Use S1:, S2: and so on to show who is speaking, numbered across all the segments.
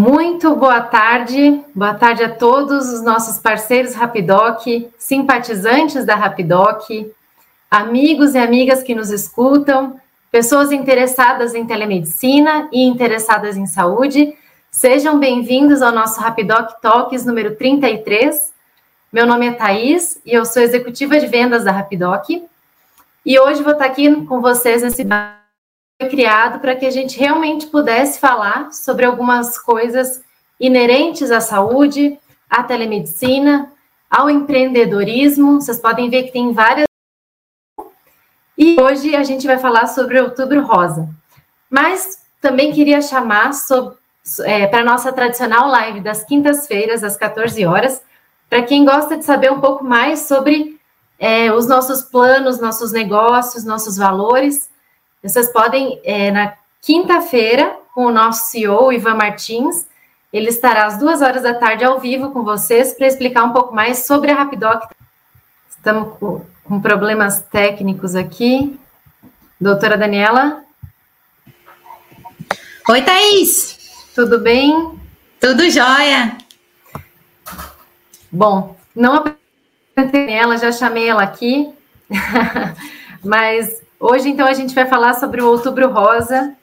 S1: Muito boa tarde, boa tarde a todos os nossos parceiros Rapidoc, simpatizantes da Rapidoc, amigos e amigas que nos escutam, pessoas interessadas em telemedicina e interessadas em saúde. Sejam bem-vindos ao nosso Rapidoc Talks número 33. Meu nome é Thaís e eu sou executiva de vendas da Rapidoc. E hoje vou estar aqui com vocês nesse criado para que a gente realmente pudesse falar sobre algumas coisas inerentes à saúde, à telemedicina, ao empreendedorismo. Vocês podem ver que tem várias. E hoje a gente vai falar sobre Outubro Rosa. Mas também queria chamar é, para a nossa tradicional live das quintas-feiras, às 14 horas, para quem gosta de saber um pouco mais sobre é, os nossos planos, nossos negócios, nossos valores. Vocês podem, é, na quinta-feira, com o nosso CEO, Ivan Martins, ele estará às duas horas da tarde ao vivo com vocês para explicar um pouco mais sobre a Rapidoc. Estamos com, problemas técnicos aqui. Doutora Daniela?
S2: Oi, Thaís!
S1: Tudo bem?
S2: Tudo jóia!
S1: Bom, não apresentei ela, já chamei ela aqui, mas Hoje, então, a gente vai falar sobre o Outubro Rosa,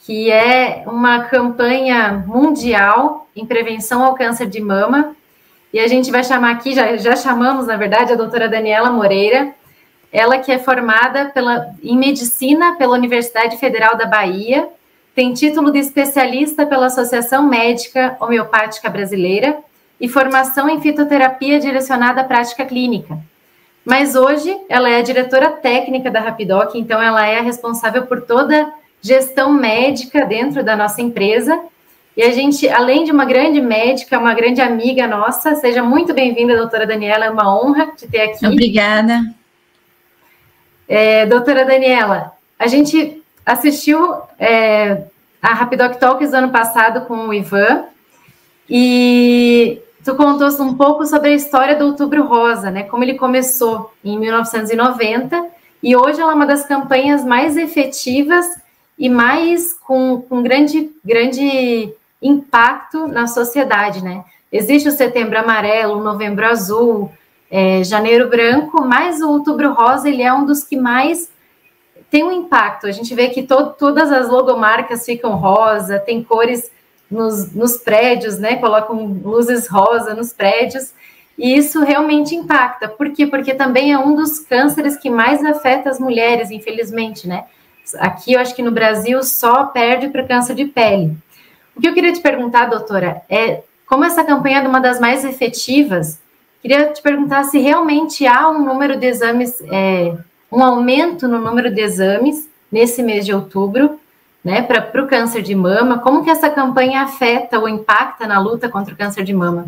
S1: que é uma campanha mundial em prevenção ao câncer de mama. E a gente vai chamar aqui, já, já chamamos, na verdade, a doutora Daniela Moreira, ela que é formada pela, em medicina pela Universidade Federal da Bahia, tem título de especialista pela Associação Médica Homeopática Brasileira e formação em fitoterapia direcionada à prática clínica. Mas hoje ela é a diretora técnica da Rapidoc, então ela é a responsável por toda gestão médica dentro da nossa empresa. E a gente, além de uma grande médica, uma grande amiga nossa, seja muito bem-vinda, doutora Daniela, é uma honra te ter aqui.
S2: Obrigada.
S1: É, doutora Daniela, a gente assistiu é, a Rapidoc Talks ano passado com o Ivan, e Tu contou um pouco sobre a história do Outubro Rosa, né? Como ele começou em 1990 e hoje ela é uma das campanhas mais efetivas e mais com, com grande, grande impacto na sociedade, né? Existe o Setembro Amarelo, o Novembro Azul, é, Janeiro Branco, mas o Outubro Rosa ele é um dos que mais tem um impacto. A gente vê que to, todas as logomarcas ficam rosa, tem cores nos, nos prédios, né? Colocam luzes rosa nos prédios. E isso realmente impacta. Por quê? Porque também é um dos cânceres que mais afeta as mulheres, infelizmente, né? Aqui eu acho que no Brasil só perde para câncer de pele. O que eu queria te perguntar, doutora, é como essa campanha é uma das mais efetivas, queria te perguntar se realmente há um número de exames, é, um aumento no número de exames nesse mês de outubro, né, para o câncer de mama. Como que essa campanha afeta ou impacta na luta contra o câncer de mama?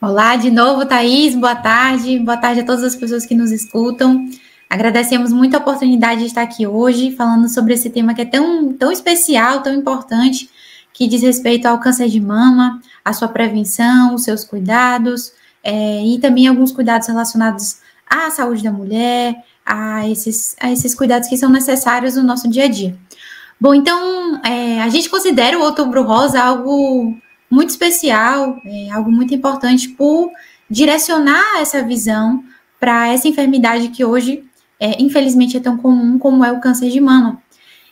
S2: Olá, de novo, Thaís, boa tarde. Boa tarde a todas as pessoas que nos escutam. Agradecemos muito a oportunidade de estar aqui hoje falando sobre esse tema que é tão, tão especial, tão importante, que diz respeito ao câncer de mama, a sua prevenção, os seus cuidados, é, e também alguns cuidados relacionados à saúde da mulher, a esses, a esses cuidados que são necessários no nosso dia a dia. Bom, então, é, a gente considera o Outubro Rosa algo muito especial, é, algo muito importante por direcionar essa visão para essa enfermidade que hoje, é, infelizmente, é tão comum como é o câncer de mama.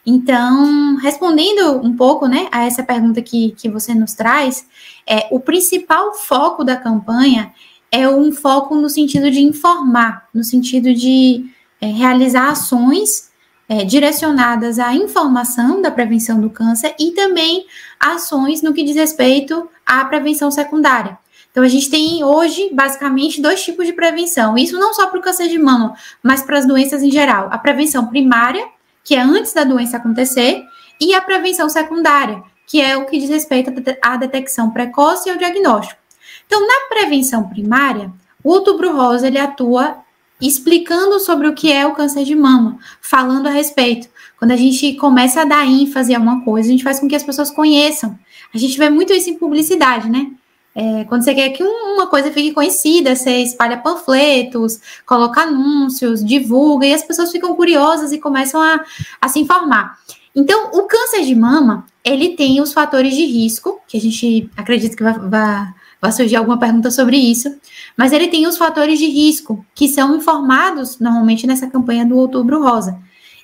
S2: Então, respondendo um pouco né, a essa pergunta que, que você nos traz, é, o principal foco da campanha é um foco no sentido de informar, no sentido de é, realizar ações é, direcionadas à informação da prevenção do câncer e também ações no que diz respeito à prevenção secundária. Então, a gente tem hoje, basicamente, dois tipos de prevenção. Isso não só para o câncer de mama, mas para as doenças em geral. A prevenção primária, que é antes da doença acontecer, e a prevenção secundária, que é o que diz respeito à detecção precoce e ao diagnóstico. Então, na prevenção primária, o outubro rosa ele atua explicando sobre o que é o câncer de mama, falando a respeito. Quando a gente começa a dar ênfase a uma coisa, a gente faz com que as pessoas conheçam. A gente vê muito isso em publicidade, né? É, quando você quer que uma coisa fique conhecida, você espalha panfletos, coloca anúncios, divulga, e as pessoas ficam curiosas e começam a, a se informar. Então, o câncer de mama, ele tem os fatores de risco, que a gente acredita que vai, vai, vai surgir alguma pergunta sobre isso, mas ele tem os fatores de risco, que são informados normalmente nessa campanha do Outubro Rosa.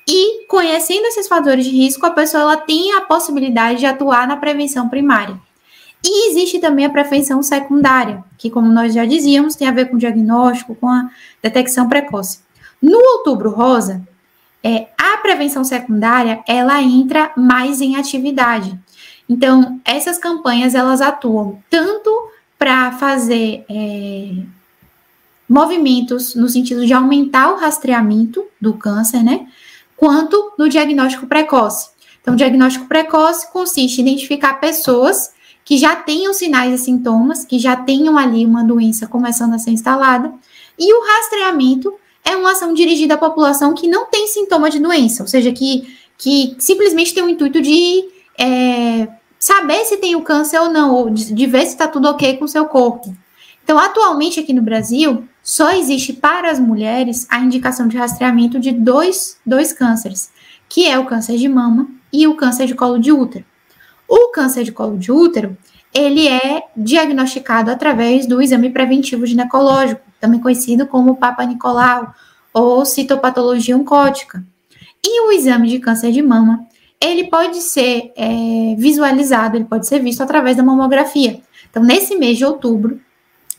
S2: E conhecendo esses fatores de risco, a pessoa ela tem a possibilidade de atuar na prevenção primária. E existe também a prevenção secundária, que, como nós já dizíamos, tem a ver com diagnóstico, com a detecção precoce. No Outubro Rosa, é, a prevenção secundária ela entra mais em atividade. Então, essas campanhas elas atuam tanto para fazer é, movimentos no sentido de aumentar o rastreamento do câncer, né? Quanto no diagnóstico precoce. Então, o diagnóstico precoce consiste em identificar pessoas que já tenham sinais e sintomas, que já tenham ali uma doença começando a ser instalada, e o rastreamento é uma ação dirigida à população que não tem sintoma de doença, ou seja, que, que simplesmente tem o intuito de é, saber se tem o câncer ou não, ou de, de ver se está tudo ok com o seu corpo. Então, atualmente aqui no Brasil, só existe para as mulheres a indicação de rastreamento de dois, dois cânceres, que é o câncer de mama e o câncer de colo de útero. O câncer de colo de útero, ele é diagnosticado através do exame preventivo ginecológico, também conhecido como Papa Nicolau ou citopatologia oncótica. E o exame de câncer de mama, ele pode ser é, visualizado, ele pode ser visto através da mamografia. Então, nesse mês de outubro,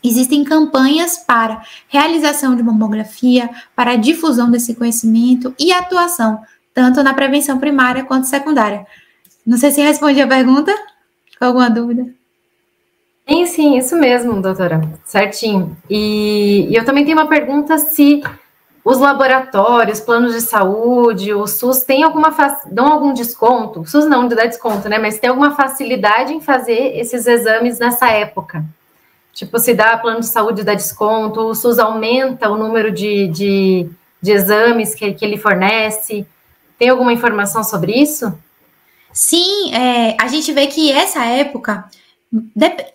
S2: existem campanhas para realização de mamografia, para a difusão desse conhecimento e atuação, tanto na prevenção primária quanto secundária. Não sei se respondi a pergunta. Com alguma dúvida?
S1: Sim, sim, isso mesmo, doutora. Certinho. E, e eu também tenho uma pergunta se os laboratórios, planos de saúde, o SUS tem alguma dão algum desconto? O SUS não dá desconto, né? Mas tem alguma facilidade em fazer esses exames nessa época? Tipo, se dá plano de saúde dá desconto, o SUS aumenta o número de, de, de exames que, que ele fornece. Tem alguma informação sobre isso?
S2: Sim, é, a gente vê que essa época,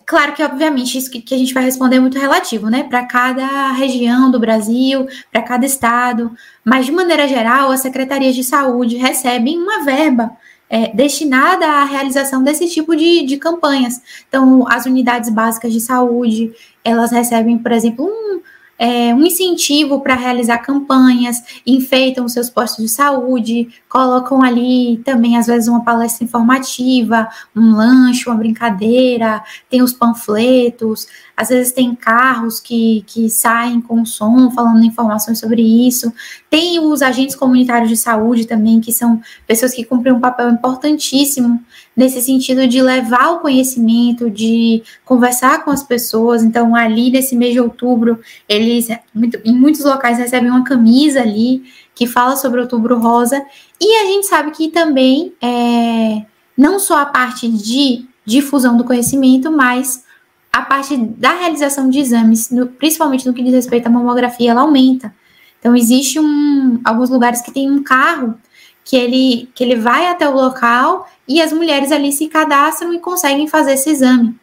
S2: claro que obviamente isso que, a gente vai responder é muito relativo, né? Para cada região do Brasil, para cada estado, mas de maneira geral, as secretarias de saúde recebem uma verba é, destinada à realização desse tipo de, de campanhas. Então, as unidades básicas de saúde, elas recebem, por exemplo, um, é, um incentivo para realizar campanhas, enfeitam seus postos de saúde, colocam ali também, às vezes, uma palestra informativa, um lanche, uma brincadeira, tem os panfletos, às vezes tem carros que, que saem com som, falando informações sobre isso. Tem os agentes comunitários de saúde também, que são pessoas que cumprem um papel importantíssimo nesse sentido de levar o conhecimento, de conversar com as pessoas. Então, ali nesse mês de outubro, eles em muitos locais recebem uma camisa ali que fala sobre outubro rosa. E a gente sabe que também é, não só a parte de difusão do conhecimento, mas a parte da realização de exames, no, principalmente no que diz respeito à mamografia, ela aumenta. Então, existe um, alguns lugares que tem um carro que ele, que ele vai até o local e as mulheres ali se cadastram e conseguem fazer esse exame.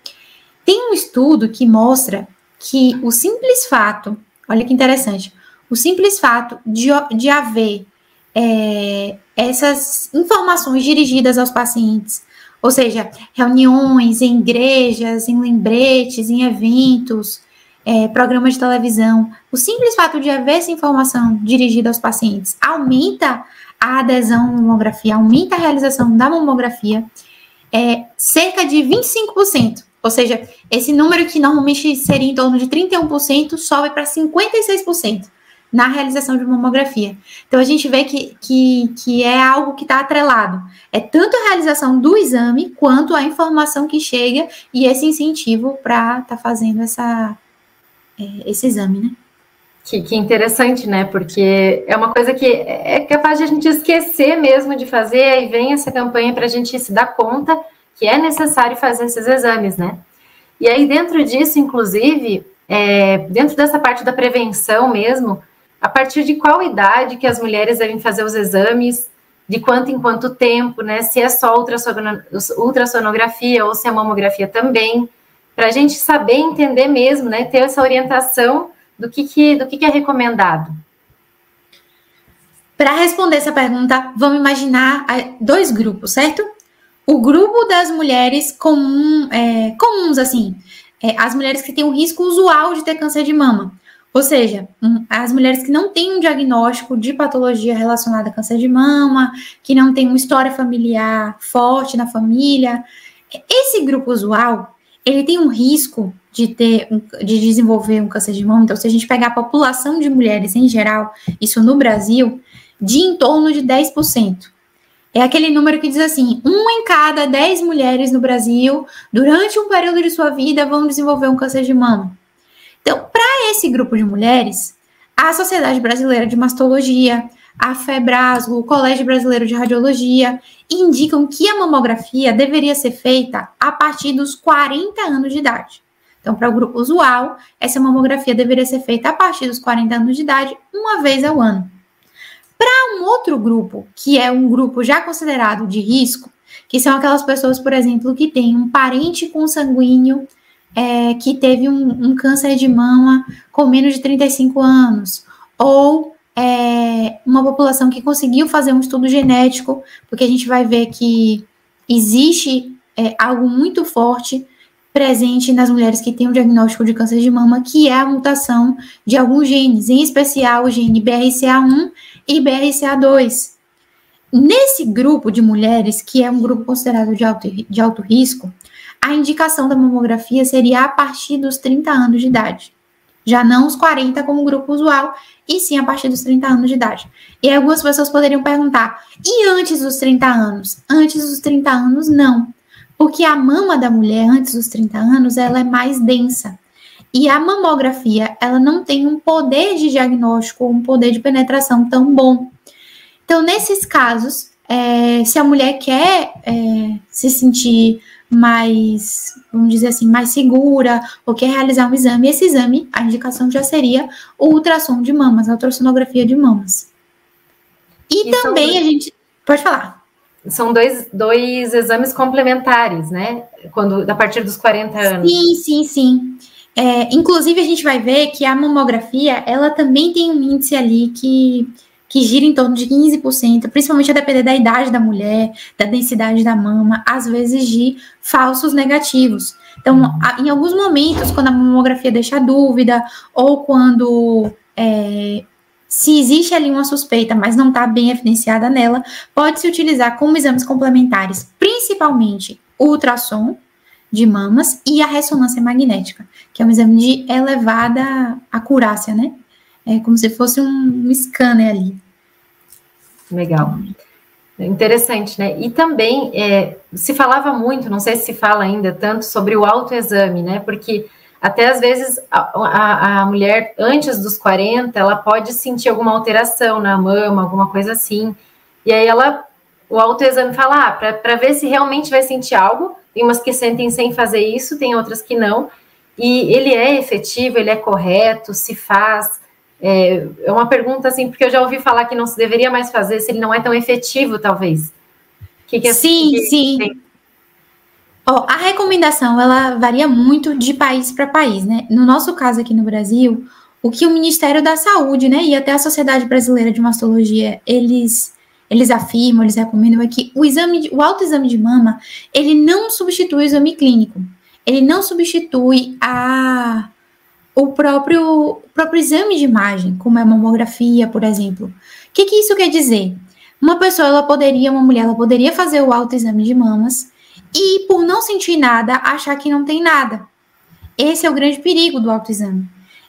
S2: Tem um estudo que mostra que o simples fato, olha que interessante, o simples fato de, de haver é, essas informações dirigidas aos pacientes ou seja, reuniões em igrejas, em lembretes, em eventos, é, programas de televisão. O simples fato de haver essa informação dirigida aos pacientes aumenta a adesão à mamografia, aumenta a realização da mamografia é, cerca de 25%. Ou seja, esse número que normalmente seria em torno de 31% sobe para 56% na realização de mamografia. Então, a gente vê que, que, que é algo que está atrelado. É tanto a realização do exame, quanto a informação que chega e esse incentivo para estar tá fazendo essa, é, esse exame, né?
S1: Que, que, interessante, né? Porque é uma coisa que é capaz de a gente esquecer mesmo de fazer, aí vem essa campanha para a gente se dar conta que é necessário fazer esses exames, né? E aí, dentro disso, inclusive, é, dentro dessa parte da prevenção mesmo, a partir de qual idade que as mulheres devem fazer os exames, de quanto em quanto tempo, né? Se é só ultrassonografia ou se é mamografia também, para a gente saber entender mesmo, né? Ter essa orientação do que, que, do que, que é recomendado.
S2: Para responder essa pergunta, vamos imaginar dois grupos, certo? O grupo das mulheres comum, é, comuns, assim, é, as mulheres que têm um risco usual de ter câncer de mama. Ou seja, as mulheres que não têm um diagnóstico de patologia relacionada a câncer de mama, que não têm uma história familiar forte na família. Esse grupo usual, ele tem um risco de ter, de desenvolver um câncer de mama. Então, se a gente pegar a população de mulheres em geral, isso no Brasil, de em torno de 10%. É aquele número que diz assim: uma em cada 10 mulheres no Brasil, durante um período de sua vida, vão desenvolver um câncer de mama. Então, para esse grupo de mulheres, a Sociedade Brasileira de Mastologia, a FEBRASGO, o Colégio Brasileiro de Radiologia, indicam que a mamografia deveria ser feita a partir dos 40 anos de idade. Então, para o grupo usual, essa mamografia deveria ser feita a partir dos 40 anos de idade, uma vez ao ano. Para um outro grupo, que é um grupo já considerado de risco, que são aquelas pessoas, por exemplo, que têm um parente consanguíneo é, que teve um, um, câncer de mama com menos de 35 anos, ou é, uma população que conseguiu fazer um estudo genético, porque a gente vai ver que existe é, algo muito forte presente nas mulheres que têm o um diagnóstico de câncer de mama, que é a mutação de alguns genes, em especial o gene BRCA1 e BRCA2. Nesse grupo de mulheres, que é um grupo considerado de alto, de alto risco, a indicação da mamografia seria a partir dos 30 anos de idade. Já não os 40 como grupo usual, e sim a partir dos 30 anos de idade. E algumas pessoas poderiam perguntar: e antes dos 30 anos? Antes dos 30 anos, não. Porque a mama da mulher antes dos 30 anos, ela é mais densa. E a mamografia, ela não tem um poder de diagnóstico, um poder de penetração tão bom. Então, nesses casos, é, se a mulher quer é, se sentir mais, vamos dizer assim, mais segura, ou quer realizar um exame, esse exame, a indicação já seria o ultrassom de mamas, a ultrassonografia de mamas. E, e também são... a gente. Pode falar.
S1: São dois, dois exames complementares, né? Quando, a partir dos 40 anos.
S2: Sim, sim, sim. É, inclusive, a gente vai ver que a mamografia, ela também tem um índice ali que, que gira em torno de 15%, principalmente a depender da idade da mulher, da densidade da mama, às vezes de falsos negativos. Então, em alguns momentos, quando a mamografia deixa dúvida, ou quando é, se existe ali uma suspeita, mas não está bem evidenciada nela, pode-se utilizar como exames complementares, principalmente o ultrassom, de mamas e a ressonância magnética, que é um exame de elevada acurácia, né? É como se fosse um scanner ali.
S1: Legal. Interessante, né? E também é, se falava muito, não sei se fala ainda tanto, sobre o autoexame, né? Porque até às vezes a, a, a, mulher, antes dos 40, ela pode sentir alguma alteração na mama, alguma coisa assim. E aí ela, o autoexame fala, ah, para ver se realmente vai sentir algo, tem umas que sentem sem fazer isso, tem outras que não. E ele é efetivo, ele é correto, se faz. É, é uma pergunta assim, porque eu já ouvi falar que não se deveria mais fazer se ele não é tão efetivo, talvez.
S2: Que que é, sim, que, sim. Oh, a recomendação ela varia muito de país para país, né? No nosso caso aqui no Brasil, o que o Ministério da Saúde, né, e até a Sociedade Brasileira de Mastologia, eles eles afirmam, eles recomendam é que o exame, de, o autoexame de mama, ele não substitui o exame clínico. Ele não substitui a o próprio, o próprio exame de imagem, como é a mamografia, por exemplo. O que, que isso quer dizer? Uma pessoa, ela poderia, uma mulher, ela poderia fazer o autoexame de mamas e, por não sentir nada, achar que não tem nada. Esse é o grande perigo do autoexame.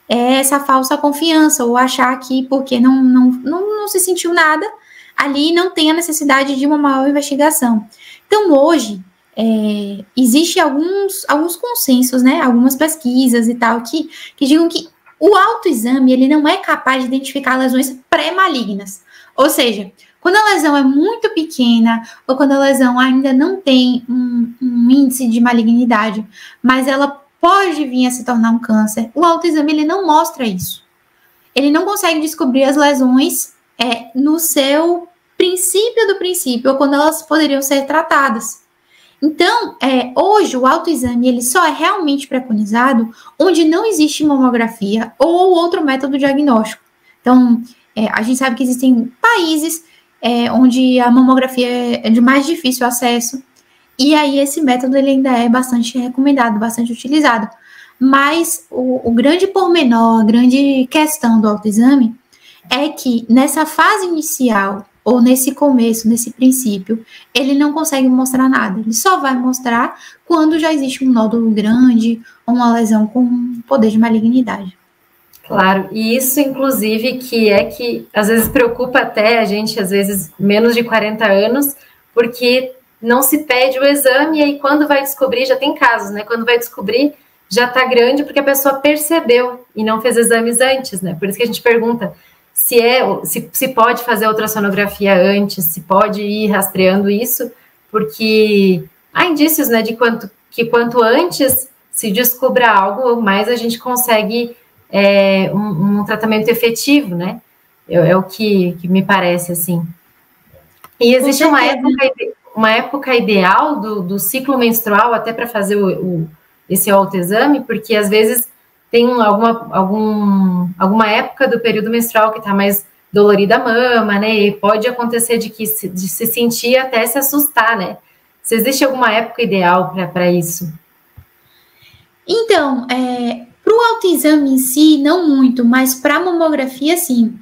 S2: É essa falsa confiança, ou achar que porque não, não, não, não se sentiu nada, ali não tem a necessidade de uma maior investigação. Então, hoje, é, existe alguns, alguns consensos, né, algumas pesquisas e tal, que, que digam que o autoexame, ele não é capaz de identificar lesões pré-malignas. Ou seja, quando a lesão é muito pequena, ou quando a lesão ainda não tem um, um índice de malignidade, mas ela pode vir a se tornar um câncer, o autoexame, ele não mostra isso. Ele não consegue descobrir as lesões é, no seu princípio do princípio, ou quando elas poderiam ser tratadas. Então, é, hoje o autoexame ele só é realmente preconizado onde não existe mamografia ou outro método diagnóstico. Então, é, a gente sabe que existem países é, onde a mamografia é de mais difícil acesso, e aí esse método ele ainda é bastante recomendado, bastante utilizado. Mas o, o grande pormenor, a grande questão do autoexame é que nessa fase inicial, ou nesse começo, nesse princípio, ele não consegue mostrar nada. Ele só vai mostrar quando já existe um nódulo grande ou uma lesão com poder de malignidade.
S1: Claro, e isso, inclusive, que é que às vezes preocupa até a gente, às vezes, menos de 40 anos, porque não se pede o exame e aí quando vai descobrir, já tem casos, né? Quando vai descobrir, já tá grande porque a pessoa percebeu e não fez exames antes, né? Por isso que a gente pergunta se é, se, se pode fazer ultrassonografia antes, se pode ir rastreando isso, porque há indícios, né, de quanto que quanto antes se descubra algo, mais a gente consegue é, um, um, tratamento efetivo, né? É, é o que, que, me parece assim. E existe uma época, uma época ideal do, do ciclo menstrual até para fazer o, o, esse autoexame, porque às vezes tem alguma, algum, alguma época do período menstrual que está mais dolorida a mama, né? E pode acontecer de que se, de se sentir até se assustar, né? Se existe alguma época ideal para isso?
S2: Então, é, para o autoexame em si, não muito, mas para a mamografia, sim.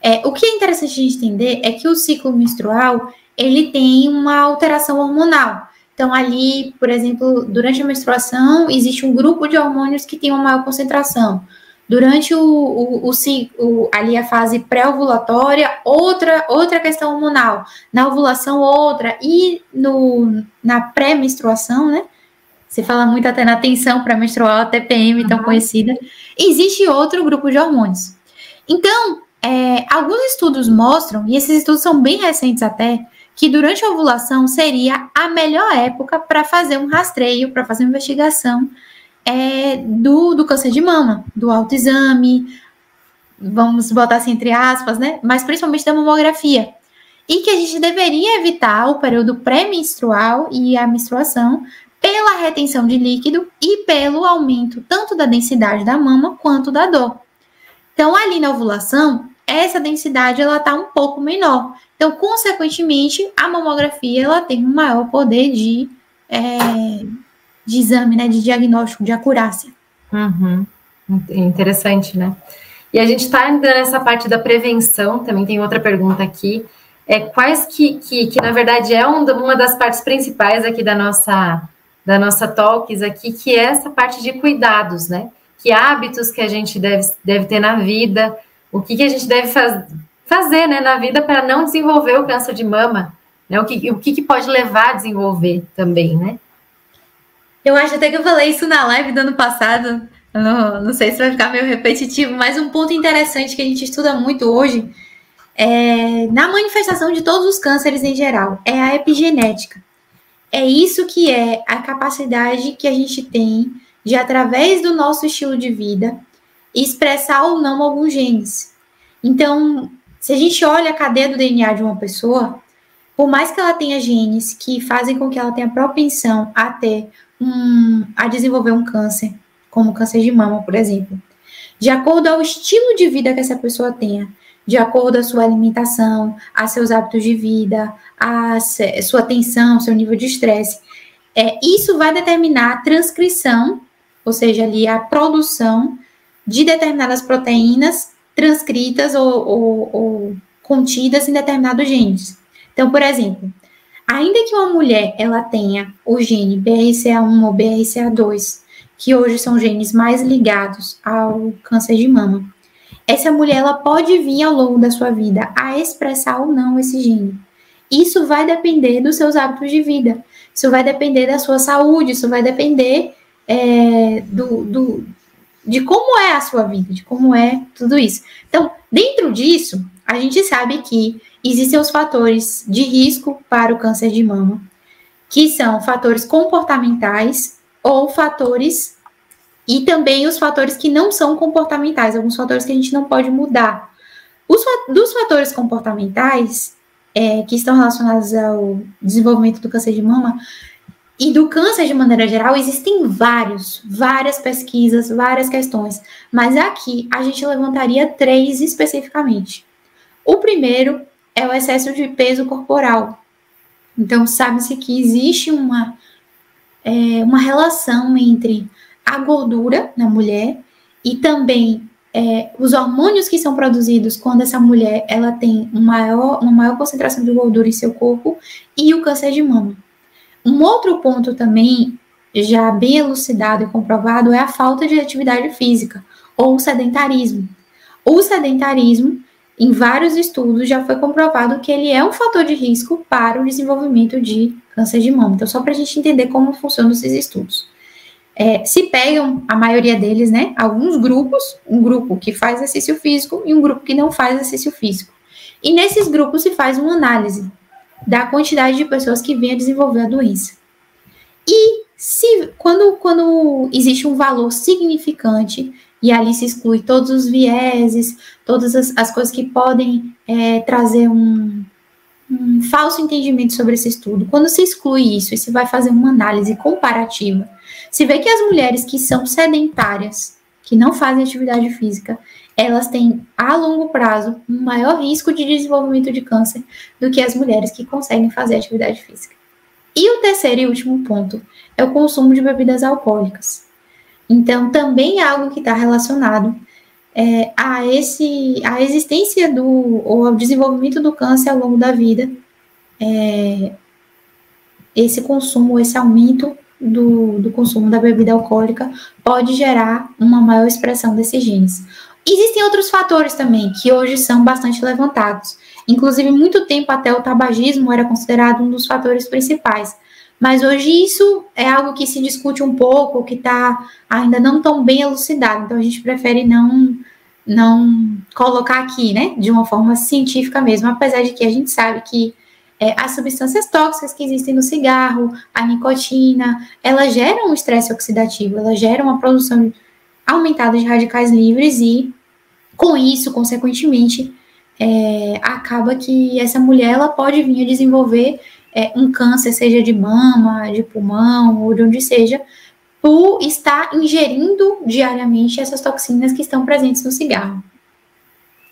S2: É, o que é interessante a gente entender é que o ciclo menstrual ele tem uma alteração hormonal. Então, ali, por exemplo, durante a menstruação, existe um grupo de hormônios que tem uma maior concentração. Durante o, o, o, o ali a fase pré-ovulatória, outra, outra questão hormonal. Na ovulação, outra. E no, na pré-menstruação, né? Você fala muito até na tensão pré-menstrual, a TPM, tão uhum. conhecida. Existe outro grupo de hormônios. Então, é, alguns estudos mostram, e esses estudos são bem recentes até, que durante a ovulação seria a melhor época para fazer um rastreio, para fazer uma investigação é, do, do câncer de mama, do autoexame, vamos botar assim entre aspas, né? Mas principalmente da mamografia. E que a gente deveria evitar o período pré-menstrual e a menstruação pela retenção de líquido e pelo aumento tanto da densidade da mama quanto da dor. Então, ali na ovulação, essa densidade ela está um pouco menor. Então, consequentemente, a mamografia ela tem um maior poder de, é, de exame, né, de diagnóstico, de acurácia.
S1: Uhum. Interessante, né? E a gente está nessa parte da prevenção, também tem outra pergunta aqui. É, quais que, que, que na verdade, é um, uma das partes principais aqui da nossa, da nossa talks aqui, que é essa parte de cuidados, né? Que hábitos que a gente deve, deve ter na vida, o que, que a gente deve faz, fazer né, na vida para não desenvolver o câncer de mama, né? O que, o que, que pode levar a desenvolver também, né?
S2: Eu acho até que eu falei isso na live do ano passado. Não, não sei se vai ficar meio repetitivo, mas um ponto interessante que a gente estuda muito hoje é, na manifestação de todos os cânceres em geral é a epigenética. É isso que é a capacidade que a gente tem de, através do nosso estilo de vida, expressar ou não alguns genes. Então, se a gente olha a cadeia do DNA de uma pessoa, por mais que ela tenha genes que fazem com que ela tenha propensão a ter um, a desenvolver um câncer, como câncer de mama, por exemplo, de acordo ao estilo de vida que essa pessoa tenha, de acordo à sua alimentação, a seus hábitos de vida, a sua atenção, seu nível de estresse, é, isso vai determinar a transcrição, ou seja, ali a produção de determinadas proteínas transcritas ou, ou, ou contidas em determinados genes. Então, por exemplo, ainda que uma mulher ela tenha o gene BRCA1 ou BRCA2, que hoje são genes mais ligados ao câncer de mama, essa mulher ela pode vir ao longo da sua vida a expressar ou não esse gene. Isso vai depender dos seus hábitos de vida, isso vai depender da sua saúde, isso vai depender é, do, do, de como é a sua vida, de como é tudo isso. Então, dentro disso, a gente sabe que existem os fatores de risco para o câncer de mama, que são fatores comportamentais ou fatores e também os fatores que não são comportamentais, alguns fatores que a gente não pode mudar. Os dos fatores comportamentais é, que estão relacionados ao desenvolvimento do câncer de mama, e do câncer de maneira geral, existem vários, várias pesquisas, várias questões, mas aqui a gente levantaria três especificamente. O primeiro é o excesso de peso corporal. Então, sabe-se que existe uma, é, uma relação entre a gordura na mulher e também é, os hormônios que são produzidos quando essa mulher ela tem maior, uma maior concentração de gordura em seu corpo e o câncer de mama. Um outro ponto também, já bem elucidado e comprovado, é a falta de atividade física ou o sedentarismo. O sedentarismo, em vários estudos, já foi comprovado que ele é um fator de risco para o desenvolvimento de câncer de mama. Então, só para a gente entender como funcionam esses estudos. É, se pegam, a maioria deles, né, alguns grupos, um grupo que faz exercício físico e um grupo que não faz exercício físico. E nesses grupos se faz uma análise da quantidade de pessoas que vêm a desenvolver a doença. E se quando, quando existe um valor significante e ali se exclui todos os vieses, todas as, as coisas que podem é, trazer um, um falso entendimento sobre esse estudo. Quando se exclui isso e se vai fazer uma análise comparativa, se vê que as mulheres que são sedentárias, que não fazem atividade física, elas têm a longo prazo um maior risco de desenvolvimento de câncer do que as mulheres que conseguem fazer atividade física. E o terceiro e último ponto é o consumo de bebidas alcoólicas. Então, também é algo que está relacionado é, a esse, a existência do, ou ao desenvolvimento do câncer ao longo da vida, é, esse consumo, esse aumento do, do consumo da bebida alcoólica pode gerar uma maior expressão desses genes. Existem outros fatores também que hoje são bastante levantados. Inclusive, muito tempo até o tabagismo era considerado um dos fatores principais. Mas hoje isso é algo que se discute um pouco, que está ainda não tão bem elucidado. Então a gente prefere não não colocar aqui, né, de uma forma científica mesmo, apesar de que a gente sabe que é, as substâncias tóxicas que existem no cigarro, a nicotina, elas geram um estresse oxidativo, elas geram uma produção aumentada de radicais livres e, com isso, consequentemente, é, acaba que essa mulher ela pode vir a desenvolver é, um câncer, seja de mama, de pulmão ou de onde seja, por estar ingerindo diariamente essas toxinas que estão presentes no cigarro.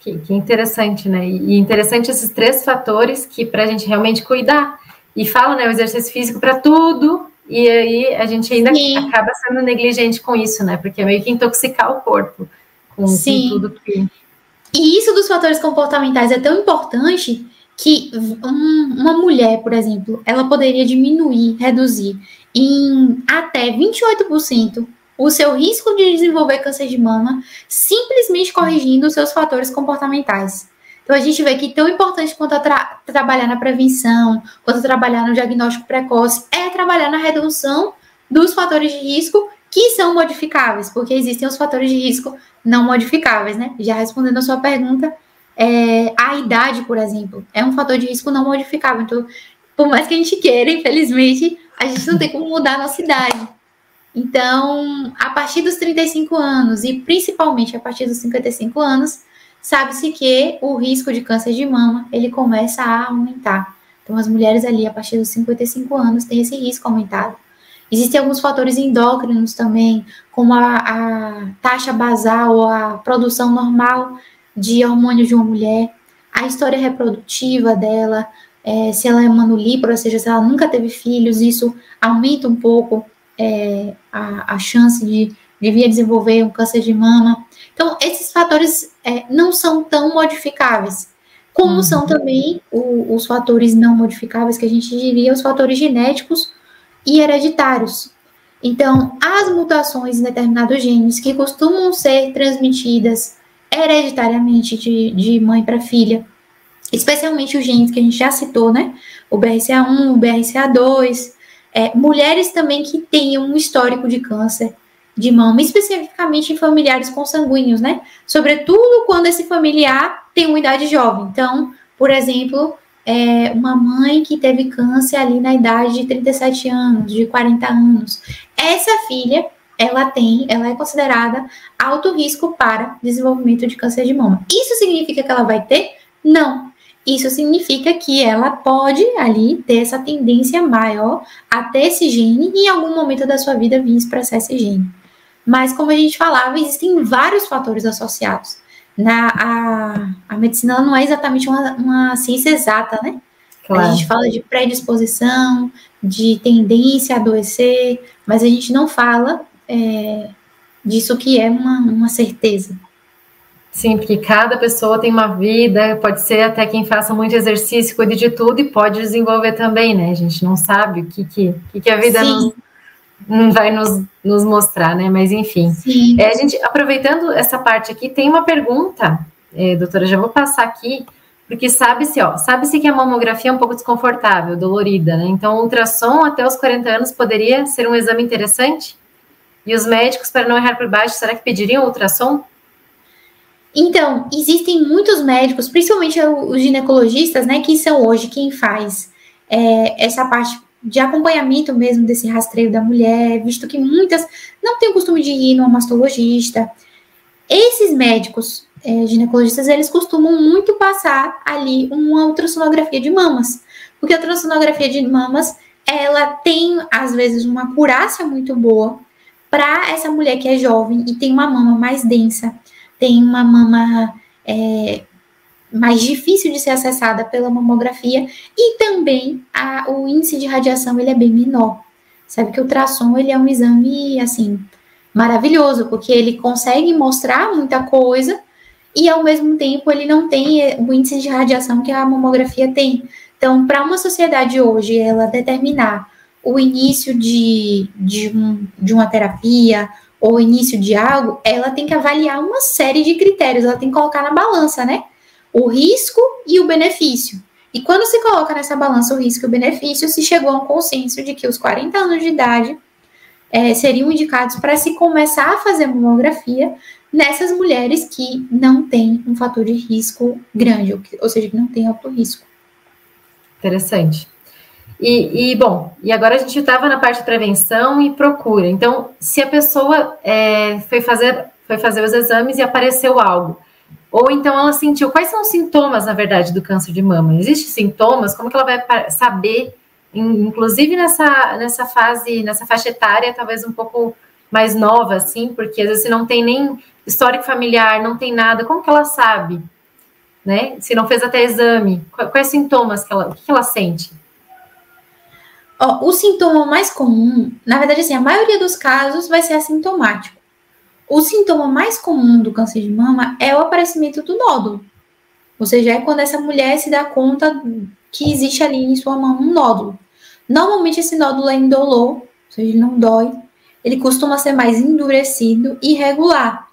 S1: Que, que interessante, né? E interessante esses três fatores que para a gente realmente cuidar. E fala, né, o exercício físico para tudo, e aí a gente ainda Sim. acaba sendo negligente com isso, né? Porque é meio que intoxicar o corpo com, com tudo que.
S2: E isso dos fatores comportamentais é tão importante que um, uma mulher, por exemplo, ela poderia diminuir, reduzir em até 28% o seu risco de desenvolver câncer de mama simplesmente corrigindo os seus fatores comportamentais. Então a gente vê que tão importante quanto tra trabalhar na prevenção, quanto trabalhar no diagnóstico precoce, é trabalhar na redução dos fatores de risco que são modificáveis, porque existem os fatores de risco não modificáveis, né? Já respondendo a sua pergunta, é, a idade, por exemplo, é um fator de risco não modificável. Então, por mais que a gente queira, infelizmente, a gente não tem como mudar a nossa idade. Então, a partir dos 35 anos e principalmente a partir dos 55 anos, sabe-se que o risco de câncer de mama ele começa a aumentar. Então, as mulheres ali a partir dos 55 anos têm esse risco aumentado. Existem alguns fatores endócrinos também, como a, a taxa basal ou a produção normal de hormônios de uma mulher, a história reprodutiva dela, é, se ela é manulípora, ou seja, se ela nunca teve filhos, isso aumenta um pouco é, a, a, chance de, de vir a desenvolver um câncer de mama. Então, esses fatores é, não são tão modificáveis, como uhum. são também o, os fatores não modificáveis, que a gente diria os fatores genéticos e hereditários. Então, as mutações em determinados genes que costumam ser transmitidas hereditariamente de, de mãe para filha, especialmente os genes que a gente já citou, né? O BRCA1, o BRCA2, é, mulheres também que tenham um histórico de câncer de mama, especificamente em familiares consanguíneos, né? Sobretudo quando esse familiar tem uma idade jovem. Então, por exemplo, é, uma mãe que teve câncer ali na idade de 37 anos, de 40 anos. Essa filha, ela tem, ela é considerada alto risco para desenvolvimento de câncer de mama. Isso significa que ela vai ter? Não. Isso significa que ela pode ali ter essa tendência maior a ter esse gene e em algum momento da sua vida vir expressar esse gene. Mas, como a gente falava, existem vários fatores associados. Na, a, a medicina não é exatamente uma, uma ciência exata, né? Claro. A gente fala de predisposição, de tendência a adoecer, mas a gente não fala é, disso que é uma, uma certeza.
S1: Sim, porque cada pessoa tem uma vida, pode ser até quem faça muito exercício, cuide de tudo e pode desenvolver também, né? A gente não sabe o que, que, que a vida nos, vai nos, nos mostrar, né? Mas enfim. É, a gente, aproveitando essa parte aqui, tem uma pergunta, é, doutora, já vou passar aqui, porque sabe-se, ó, sabe-se que a mamografia é um pouco desconfortável, dolorida, né? Então, o ultrassom até os 40 anos poderia ser um exame interessante? E os médicos, para não errar por baixo, será que pediriam ultrassom?
S2: Então, existem muitos médicos, principalmente os ginecologistas, né, que são hoje quem faz é, essa parte de acompanhamento mesmo desse rastreio da mulher, visto que muitas não têm o costume de ir no mastologista. Esses médicos é, ginecologistas, eles costumam muito passar ali uma ultrassonografia de mamas, porque a ultrassonografia de mamas, ela tem, às vezes, uma curácia muito boa para essa mulher que é jovem e tem uma mama mais densa tem uma mama é, mais difícil de ser acessada pela mamografia e também a, o índice de radiação ele é bem menor. Sabe que o ultrassom ele é um exame assim maravilhoso porque ele consegue mostrar muita coisa e ao mesmo tempo ele não tem é, o índice de radiação que a mamografia tem. Então, para uma sociedade hoje ela determinar o início de, de, um, de uma terapia ou início de algo, ela tem que avaliar uma série de critérios, ela tem que colocar na balança, né? O risco e o benefício. E quando se coloca nessa balança o risco e o benefício, se chegou a um consenso de que os 40 anos de idade é, seriam indicados para se começar a fazer mamografia nessas mulheres que não têm um fator de risco grande, ou, que, ou seja, que não têm alto risco.
S1: Interessante. E, e, bom, e agora a gente estava na parte de prevenção e procura. Então, se a pessoa é, foi, fazer, foi fazer os exames e apareceu algo, ou então ela sentiu, quais são os sintomas, na verdade, do câncer de mama? Existem sintomas? Como que ela vai saber, inclusive nessa, nessa fase, nessa faixa etária, talvez um pouco mais nova, assim, porque às vezes se não tem nem histórico familiar, não tem nada, como que ela sabe? Né? Se não fez até exame, quais sintomas que ela, o que ela sente?
S2: O sintoma mais comum, na verdade, assim, a maioria dos casos vai ser assintomático. O sintoma mais comum do câncer de mama é o aparecimento do nódulo. Ou seja, é quando essa mulher se dá conta que existe ali em sua mão um nódulo. Normalmente esse nódulo é indolor, ou seja, ele não dói. Ele costuma ser mais endurecido e irregular.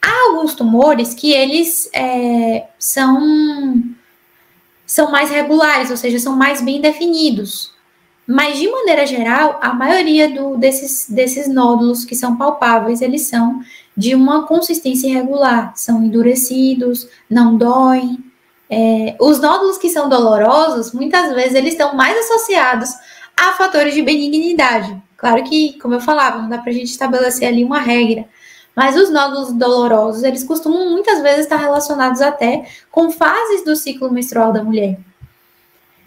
S2: Há alguns tumores que eles é, são, são mais regulares, ou seja, são mais bem definidos. Mas, de maneira geral, a maioria do, desses, desses nódulos que são palpáveis, eles são de uma consistência irregular, são endurecidos, não doem. É, os nódulos que são dolorosos, muitas vezes, eles estão mais associados a fatores de benignidade. Claro que, como eu falava, não dá para a gente estabelecer ali uma regra, mas os nódulos dolorosos, eles costumam muitas vezes estar relacionados até com fases do ciclo menstrual da mulher.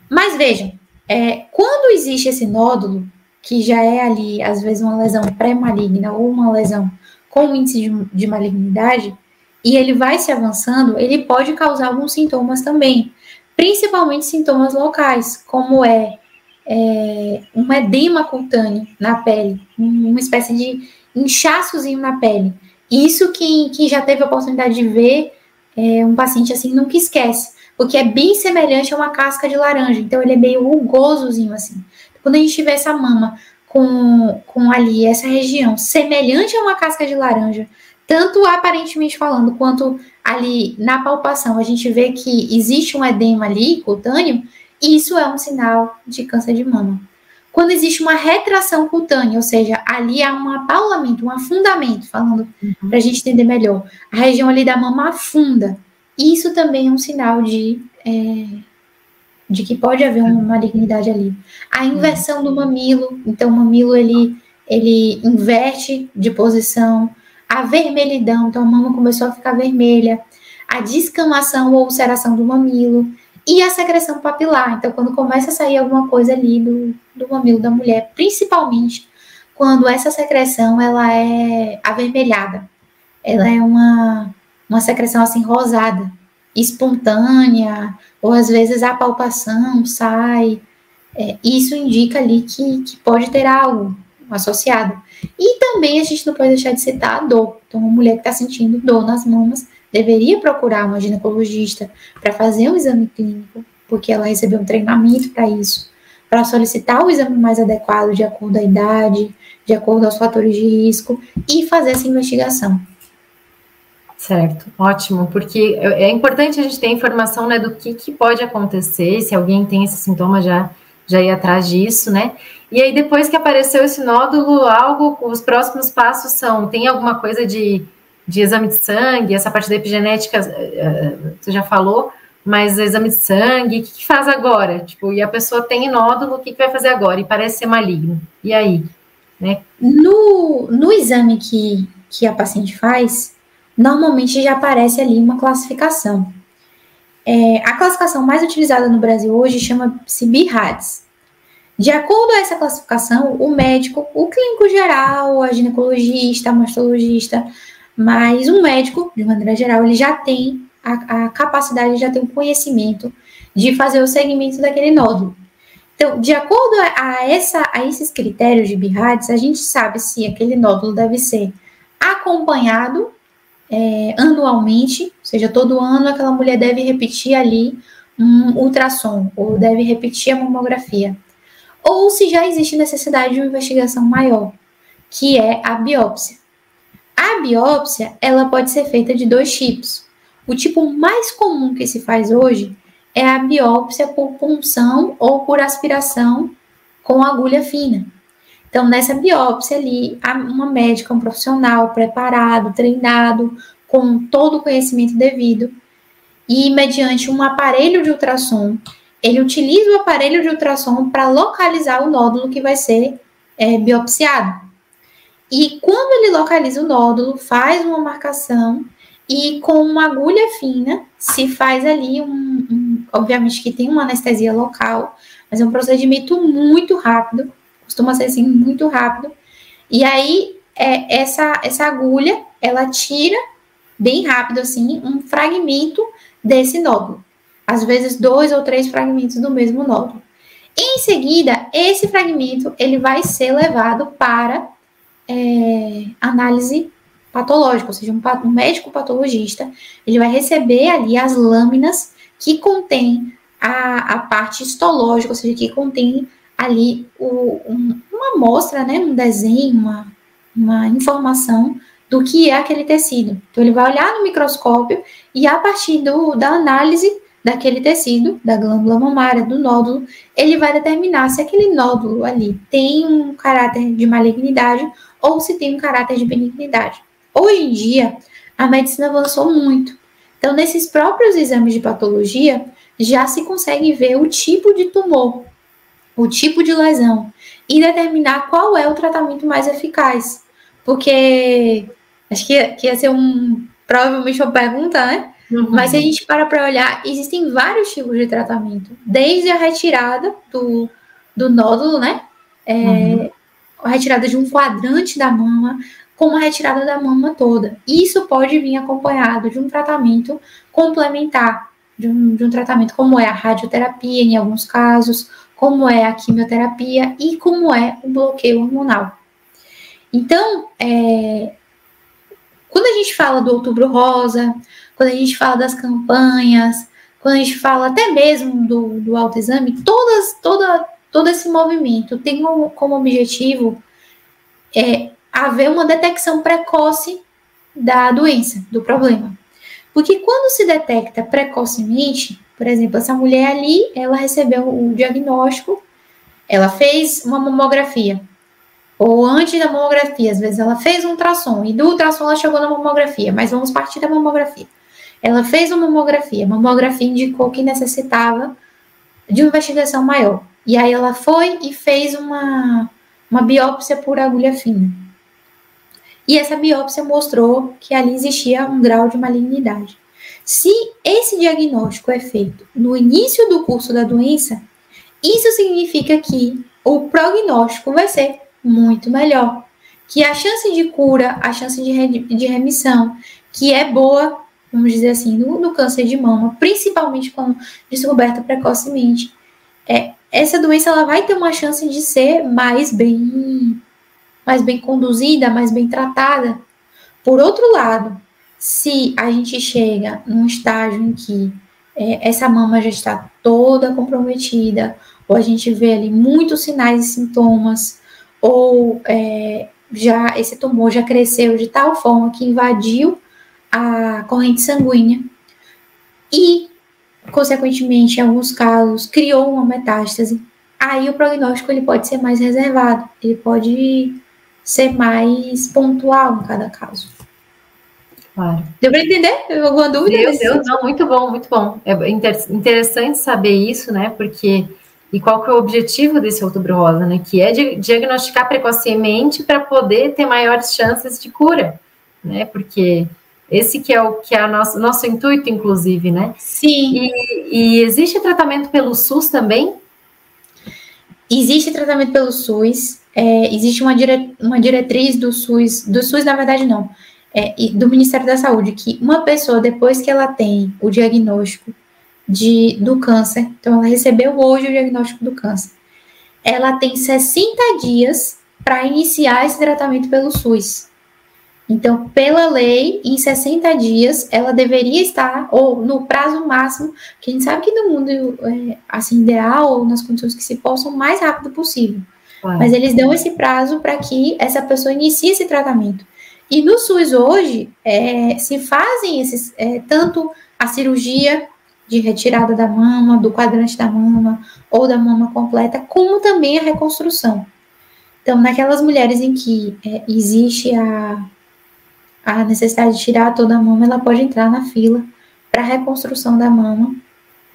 S2: Mas vejam, é, quando existe esse nódulo, que já é ali, às vezes, uma lesão pré-maligna ou uma lesão com índice de, de malignidade, e ele vai se avançando, ele pode causar alguns sintomas também, principalmente sintomas locais, como é, é um edema cutâneo na pele, uma espécie de inchaçozinho na pele. Isso que, que já teve a oportunidade de ver é, um paciente assim nunca esquece porque é bem semelhante a uma casca de laranja. Então, ele é meio rugosozinho, assim. Quando a gente tiver essa mama com, com ali, essa região semelhante a uma casca de laranja, tanto aparentemente falando, quanto ali na palpação, a gente vê que existe um edema ali, cutâneo, isso é um sinal de câncer de mama. Quando existe uma retração cutânea, ou seja, ali há um apaulamento, um afundamento, falando uhum. para a gente entender melhor, a região ali da mama afunda, isso também é um sinal de, é, de que pode haver uma malignidade ali. A inversão do mamilo, então o mamilo ele, ele inverte de posição, a vermelhidão, então a mama começou a ficar vermelha, a descamação ou ulceração do mamilo. E a secreção papilar. Então, quando começa a sair alguma coisa ali do, do mamilo da mulher, principalmente quando essa secreção ela é avermelhada, ela é uma uma secreção assim rosada, espontânea, ou às vezes a palpação sai. É, isso indica ali que, que pode ter algo associado. E também a gente não pode deixar de citar a dor. Então, uma mulher que está sentindo dor nas mamas deveria procurar uma ginecologista para fazer um exame clínico, porque ela recebeu um treinamento para isso, para solicitar o exame mais adequado de acordo a idade, de acordo aos fatores de risco e fazer essa investigação.
S1: Certo, ótimo, porque é, é importante a gente ter informação né, do que, que pode acontecer, se alguém tem esse sintoma já, já ir atrás disso, né? E aí, depois que apareceu esse nódulo, algo, os próximos passos são, tem alguma coisa de, de exame de sangue, essa parte da epigenética, eh, eh, você já falou, mas exame de sangue, o que, que faz agora? Tipo, e a pessoa tem nódulo, o que, que vai fazer agora? E parece ser maligno. E aí? Né?
S2: No, no exame que, que a paciente faz, normalmente já aparece ali uma classificação. É, a classificação mais utilizada no Brasil hoje chama-se BIRADS. De acordo a essa classificação, o médico, o clínico geral, a ginecologista, a mastologista, mas um médico, de maneira geral, ele já tem a, a capacidade, já tem o conhecimento de fazer o segmento daquele nódulo. Então, de acordo a, essa, a esses critérios de BIRADS, a gente sabe se aquele nódulo deve ser acompanhado é, anualmente, ou seja, todo ano aquela mulher deve repetir ali um ultrassom, ou deve repetir a mamografia. Ou se já existe necessidade de uma investigação maior, que é a biópsia. A biópsia, ela pode ser feita de dois tipos. O tipo mais comum que se faz hoje é a biópsia por punção ou por aspiração com agulha fina. Então, nessa biópsia ali, uma médica, um profissional preparado, treinado, com todo o conhecimento devido, e mediante um aparelho de ultrassom, ele utiliza o aparelho de ultrassom para localizar o nódulo que vai ser é, biopsiado. E quando ele localiza o nódulo, faz uma marcação e com uma agulha fina se faz ali um, um obviamente que tem uma anestesia local, mas é um procedimento muito rápido costuma ser assim muito rápido. E aí é, essa essa agulha ela tira bem rápido assim um fragmento desse nódulo, às vezes dois ou três fragmentos do mesmo nódulo. Em seguida, esse fragmento ele vai ser levado para é, análise patológica, ou seja, um, um, médico patologista, ele vai receber ali as lâminas que contém a, a parte histológica, ou seja, que contém ali o, um, uma amostra, né, um desenho, uma, uma informação do que é aquele tecido. Então, ele vai olhar no microscópio e, a partir do, da análise daquele tecido, da glândula mamária, do nódulo, ele vai determinar se aquele nódulo ali tem um caráter de malignidade ou se tem um caráter de benignidade. Hoje em dia, a medicina avançou muito. Então, nesses próprios exames de patologia, já se consegue ver o tipo de tumor o tipo de lesão e determinar qual é o tratamento mais eficaz. Porque acho que, que ia ser um provavelmente uma pergunta, né? Uhum. Mas se a gente para para olhar, existem vários tipos de tratamento, desde a retirada do, do nódulo, né? É, uhum. A retirada de um quadrante da mama, como a retirada da mama toda. Isso pode vir acompanhado de um tratamento complementar, de um, de um tratamento como é a radioterapia, em alguns casos, como é a quimioterapia e como é o bloqueio hormonal. Então, é, quando a gente fala do Outubro Rosa, quando a gente fala das campanhas, quando a gente fala até mesmo do, do autoexame, todas, toda, todo esse movimento tem como, como objetivo é, haver uma detecção precoce da doença, do problema. Porque quando se detecta precocemente, por exemplo, essa mulher ali, ela recebeu o diagnóstico, ela fez uma mamografia. Ou antes da mamografia, às vezes ela fez um ultrassom, e do ultrassom ela chegou na mamografia, mas vamos partir da mamografia. Ela fez uma mamografia, a mamografia indicou que necessitava de uma investigação maior. E aí ela foi e fez uma, uma biópsia por agulha fina. E essa biópsia mostrou que ali existia um grau de malignidade. Se esse diagnóstico é feito no início do curso da doença, isso significa que o prognóstico vai ser muito melhor, que a chance de cura, a chance de, remissão, que é boa, vamos dizer assim, no, no câncer de mama, principalmente quando descoberta precocemente, é, essa doença ela vai ter uma chance de ser mais bem, mais bem conduzida, mais bem tratada. Por outro lado, se a gente chega num estágio em que é, essa mama já está toda comprometida, ou a gente vê ali muitos sinais e sintomas, ou é, já esse tumor já cresceu de tal forma que invadiu a corrente sanguínea e, consequentemente, em alguns casos, criou uma metástase. Aí o prognóstico ele pode ser mais reservado, ele pode ser mais pontual em cada caso.
S1: Claro.
S2: Deu para entender? Alguma dúvida?
S1: Deu, deu, não, muito bom, muito bom. É interessante saber isso, né? Porque e qual que é o objetivo desse outubro rosa, né? Que é de diagnosticar precocemente para poder ter maiores chances de cura, né? Porque esse que é o que é o nosso, nosso intuito, inclusive, né?
S2: Sim.
S1: E, e existe tratamento pelo SUS também?
S2: Existe tratamento pelo SUS. É, existe uma, dire, uma diretriz do SUS, do SUS, na verdade, não, é, do Ministério da Saúde, que uma pessoa, depois que ela tem o diagnóstico de, do câncer, então ela recebeu hoje o diagnóstico do câncer, ela tem 60 dias para iniciar esse tratamento pelo SUS. Então, pela lei, em 60 dias, ela deveria estar, ou no prazo máximo, que a gente sabe que no mundo é, assim, ideal, ou nas condições que se possam, o mais rápido possível. Mas eles dão esse prazo para que essa pessoa inicie esse tratamento. E no SUS hoje, é, se fazem esses, é, tanto a cirurgia de retirada da mama, do quadrante da mama, ou da mama completa, como também a reconstrução. Então, naquelas mulheres em que é, existe a a necessidade de tirar toda a mama, ela pode entrar na fila para reconstrução da mama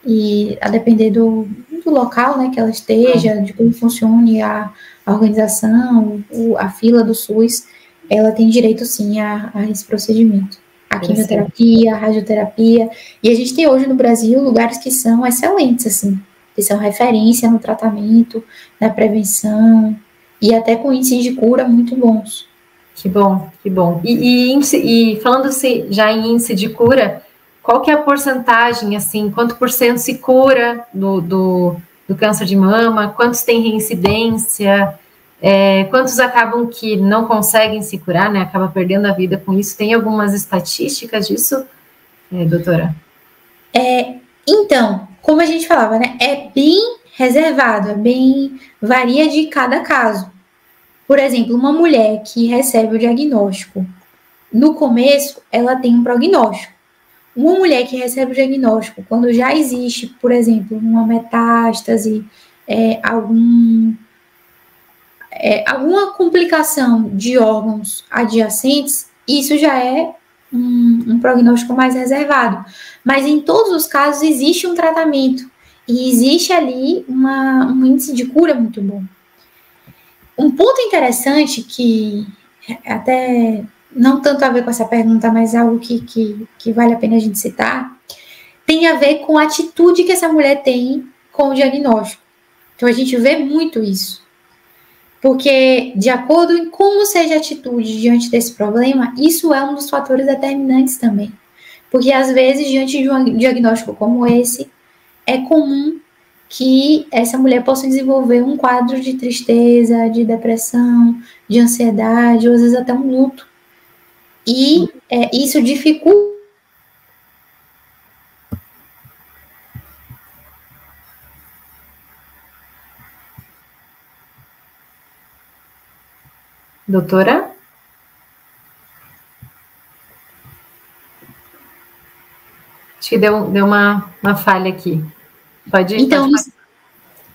S2: e a depender do, do local, né, que ela esteja, de como funcione a, a organização, o, a fila do SUS, ela tem direito sim a, a esse procedimento. A quimioterapia, a radioterapia, e a gente tem hoje no Brasil lugares que são excelentes, assim, que são referência no tratamento, na prevenção, e até com índices de cura muito bons.
S1: Que bom, que bom. E, e, e falando -se já em índice de cura, qual que é a porcentagem, assim, quanto por cento se cura do, do, do câncer de mama, quantos têm reincidência, é, quantos acabam que não conseguem se curar, né, acaba perdendo a vida com isso, tem algumas estatísticas disso, é, doutora?
S2: É, então, como a gente falava, né, é bem reservado, é bem, varia de cada caso. Por exemplo, uma mulher que recebe o diagnóstico, no começo, ela tem um prognóstico. Uma mulher que recebe o diagnóstico, quando já existe, por exemplo, uma metástase, é, algum, é, alguma complicação de órgãos adjacentes, isso já é um, um prognóstico mais reservado. Mas em todos os casos existe um tratamento e existe ali uma, um índice de cura muito bom. Um ponto interessante que até não tanto a ver com essa pergunta, mas algo que, que, que vale a pena a gente citar, tem a ver com a atitude que essa mulher tem com o diagnóstico. Então a gente vê muito isso. Porque, de acordo com como seja a atitude diante desse problema, isso é um dos fatores determinantes também. Porque, às vezes, diante de um diagnóstico como esse, é comum que essa mulher possa desenvolver um quadro de tristeza, de depressão, de ansiedade, ou às vezes até um luto. E é, isso dificulta.
S1: Doutora? Acho que deu, deu uma, uma falha aqui. Pode ir.
S2: Então, nos,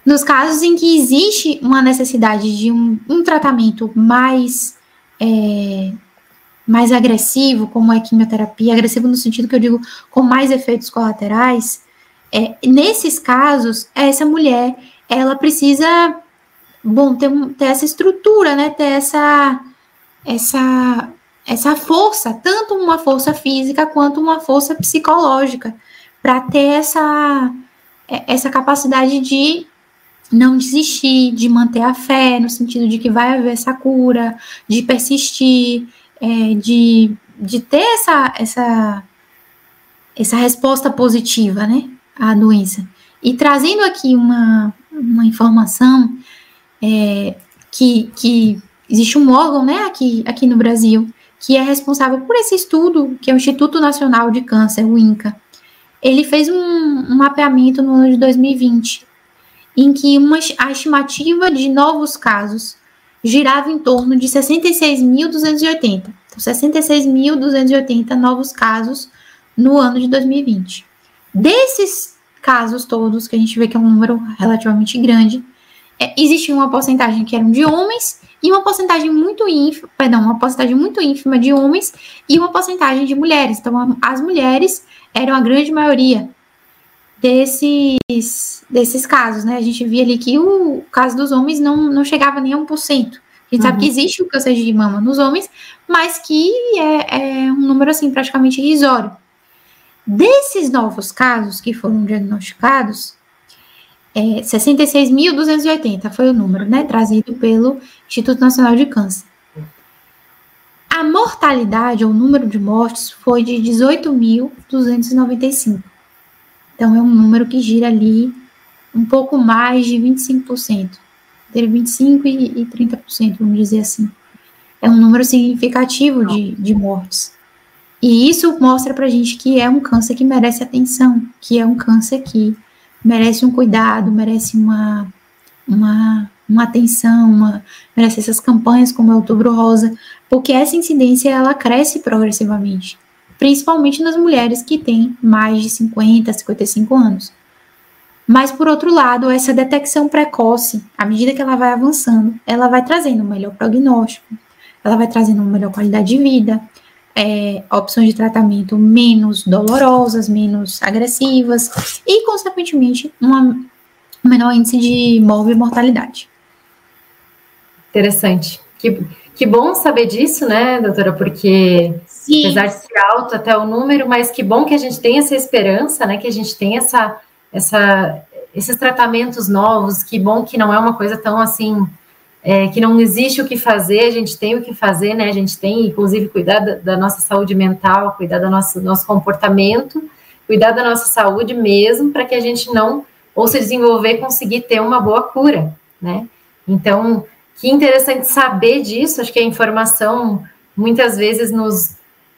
S2: nos, casos em que existe uma necessidade de um, um tratamento mais, é, mais agressivo, como a quimioterapia, agressivo no sentido que eu digo com mais efeitos colaterais, é, nesses casos, essa mulher, ela precisa, bom, ter, ter essa estrutura, né, ter essa, essa, essa força, tanto uma força física quanto uma força psicológica, para ter essa, é, essa capacidade de não desistir, de manter a fé, no sentido de que vai haver essa cura, de persistir, é, de, de ter essa, essa, essa resposta positiva, né, à doença. E trazendo aqui uma, uma informação é, que, que existe um órgão, né, aqui, aqui no Brasil, que é responsável por esse estudo, que é o Instituto Nacional de Câncer, o INCA. Ele fez um, um mapeamento no ano de 2020, em que uma, a estimativa de novos casos girava em torno de 66.280. Então, 66.280 novos casos no ano de 2020. Desses casos todos, que a gente vê que é um número relativamente grande, é, existia uma porcentagem que eram de homens e uma porcentagem muito ínfima, perdão, uma porcentagem muito ínfima de homens e uma porcentagem de mulheres. Então, as mulheres eram a grande maioria desses, desses casos, né? A gente via ali que o caso dos homens não, não chegava nem a 1%. A gente uhum. sabe que existe o câncer de mama nos homens, mas que é, é um número, assim, praticamente irrisório. Desses novos casos que foram diagnosticados, é, 66.280 foi o número, né, trazido pelo Instituto Nacional de Câncer. A mortalidade, ou número de mortes, foi de 18.295. Então, é um número que gira ali um pouco mais de 25%, entre 25% e 30%, vamos dizer assim. É um número significativo de, de mortes. E isso mostra pra gente que é um câncer que merece atenção, que é um câncer que merece um cuidado, merece uma, uma, uma atenção, uma, merece essas campanhas como o Outubro Rosa, porque essa incidência ela cresce progressivamente, principalmente nas mulheres que têm mais de 50, 55 anos. Mas, por outro lado, essa detecção precoce, à medida que ela vai avançando, ela vai trazendo um melhor prognóstico, ela vai trazendo uma melhor qualidade de vida, é, opções de tratamento menos dolorosas, menos agressivas e, consequentemente, uma, um menor índice de morte e mortalidade.
S1: Interessante. Que, que bom saber disso, né, doutora? Porque Sim. apesar de ser alto até o número, mas que bom que a gente tem essa esperança, né? Que a gente tem essa, essa, esses tratamentos novos. Que bom que não é uma coisa tão assim é, que não existe o que fazer, a gente tem o que fazer, né? A gente tem, inclusive, cuidar da, nossa saúde mental, cuidar do nosso, nosso comportamento, cuidar da nossa saúde mesmo, para que a gente não, ou se desenvolver, conseguir ter uma boa cura, né? Então, que interessante saber disso, acho que a informação muitas vezes nos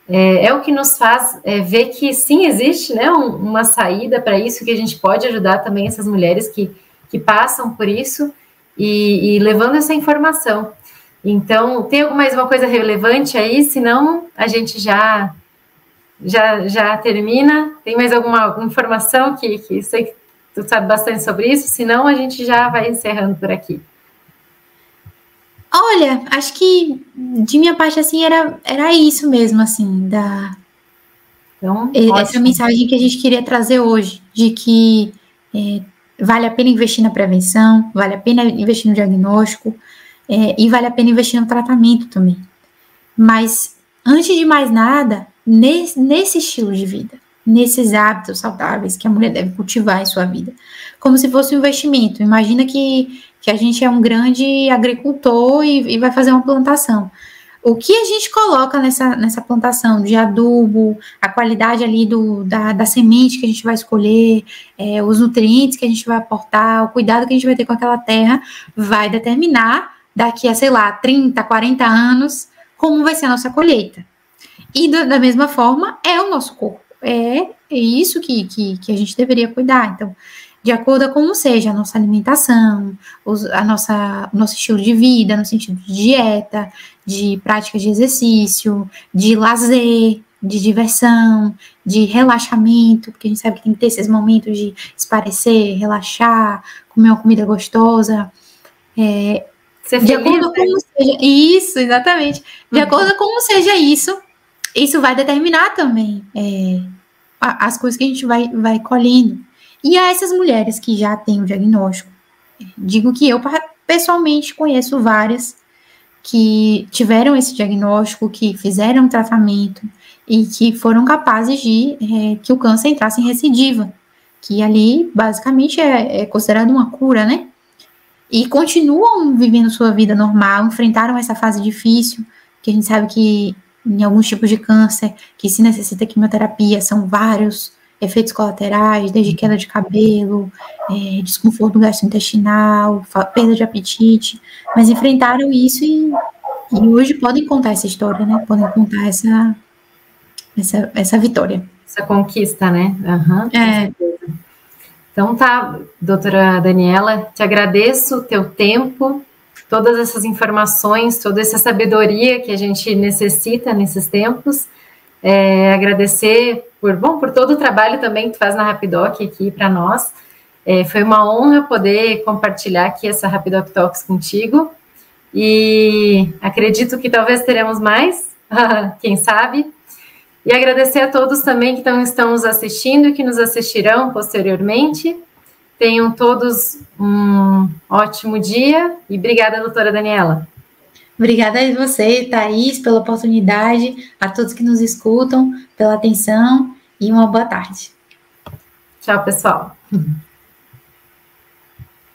S1: é, é o que nos faz é, ver que sim existe né, um, uma saída para isso, que a gente pode ajudar também essas mulheres que, que passam por isso e, e levando essa informação. Então, tem mais uma coisa relevante aí? Senão, a gente já já, já termina. Tem mais alguma informação que, que sei que tu sabe bastante sobre isso? Senão, a gente já vai encerrando por aqui.
S2: Olha, acho que de minha parte, assim, era, era isso mesmo, assim, da... Então, essa ótimo. mensagem que a gente queria trazer hoje, de que é, vale a pena investir na prevenção, vale a pena investir no diagnóstico é, e vale a pena investir no tratamento também. Mas, antes de mais nada, nesse, nesse estilo de vida, nesses hábitos saudáveis que a mulher deve cultivar em sua vida, como se fosse um investimento. Imagina que, que a gente é um grande agricultor e, e vai fazer uma plantação o que a gente coloca nessa, nessa plantação de adubo, a qualidade ali do, da, da semente que a gente vai escolher, é, os nutrientes que a gente vai aportar, o cuidado que a gente vai ter com aquela terra, vai determinar daqui a, sei lá, 30, 40 anos, como vai ser a nossa colheita. E da, da mesma forma, é o nosso corpo. É, é isso que, que, que a gente deveria cuidar. Então, de acordo com como seja a nossa alimentação, os, a nossa, o nosso estilo de vida, no sentido de dieta, de prática de exercício, de lazer, de diversão, de relaxamento, porque a gente sabe que tem que ter esses momentos de esparecer, relaxar, comer uma comida gostosa. É, Ser de feliz, acordo né? com como seja isso, exatamente. De uhum. acordo com como seja isso, isso vai determinar também é, as coisas que a gente vai, vai colhendo. E a essas mulheres que já têm o diagnóstico, digo que eu pessoalmente conheço várias que tiveram esse diagnóstico, que fizeram tratamento e que foram capazes de é, que o câncer entrasse em recidiva, que ali basicamente é, é considerado uma cura, né? E continuam vivendo sua vida normal, enfrentaram essa fase difícil, que a gente sabe que em alguns tipos de câncer, que se necessita quimioterapia, são vários efeitos colaterais, desde queda de cabelo, é, desconforto gastrointestinal, perda de apetite, mas enfrentaram isso e, e hoje podem contar essa história, né? Podem contar essa, essa, essa vitória.
S1: Essa conquista, né?
S2: Uhum, é.
S1: Então tá, doutora Daniela, te agradeço o teu tempo, todas essas informações, toda essa sabedoria que a gente necessita nesses tempos. É, agradecer por, bom, por todo o trabalho também que tu faz na Rapidoc aqui para nós. É, foi uma honra poder compartilhar aqui essa Rapidoc Talks contigo. E acredito que talvez teremos mais, quem sabe. E agradecer a todos também que estão, estão nos assistindo e que nos assistirão posteriormente. Tenham todos um ótimo dia e obrigada, doutora Daniela.
S2: Obrigada a você, Thaís, pela oportunidade, a todos que nos escutam, pela atenção e uma boa tarde.
S1: Tchau, pessoal.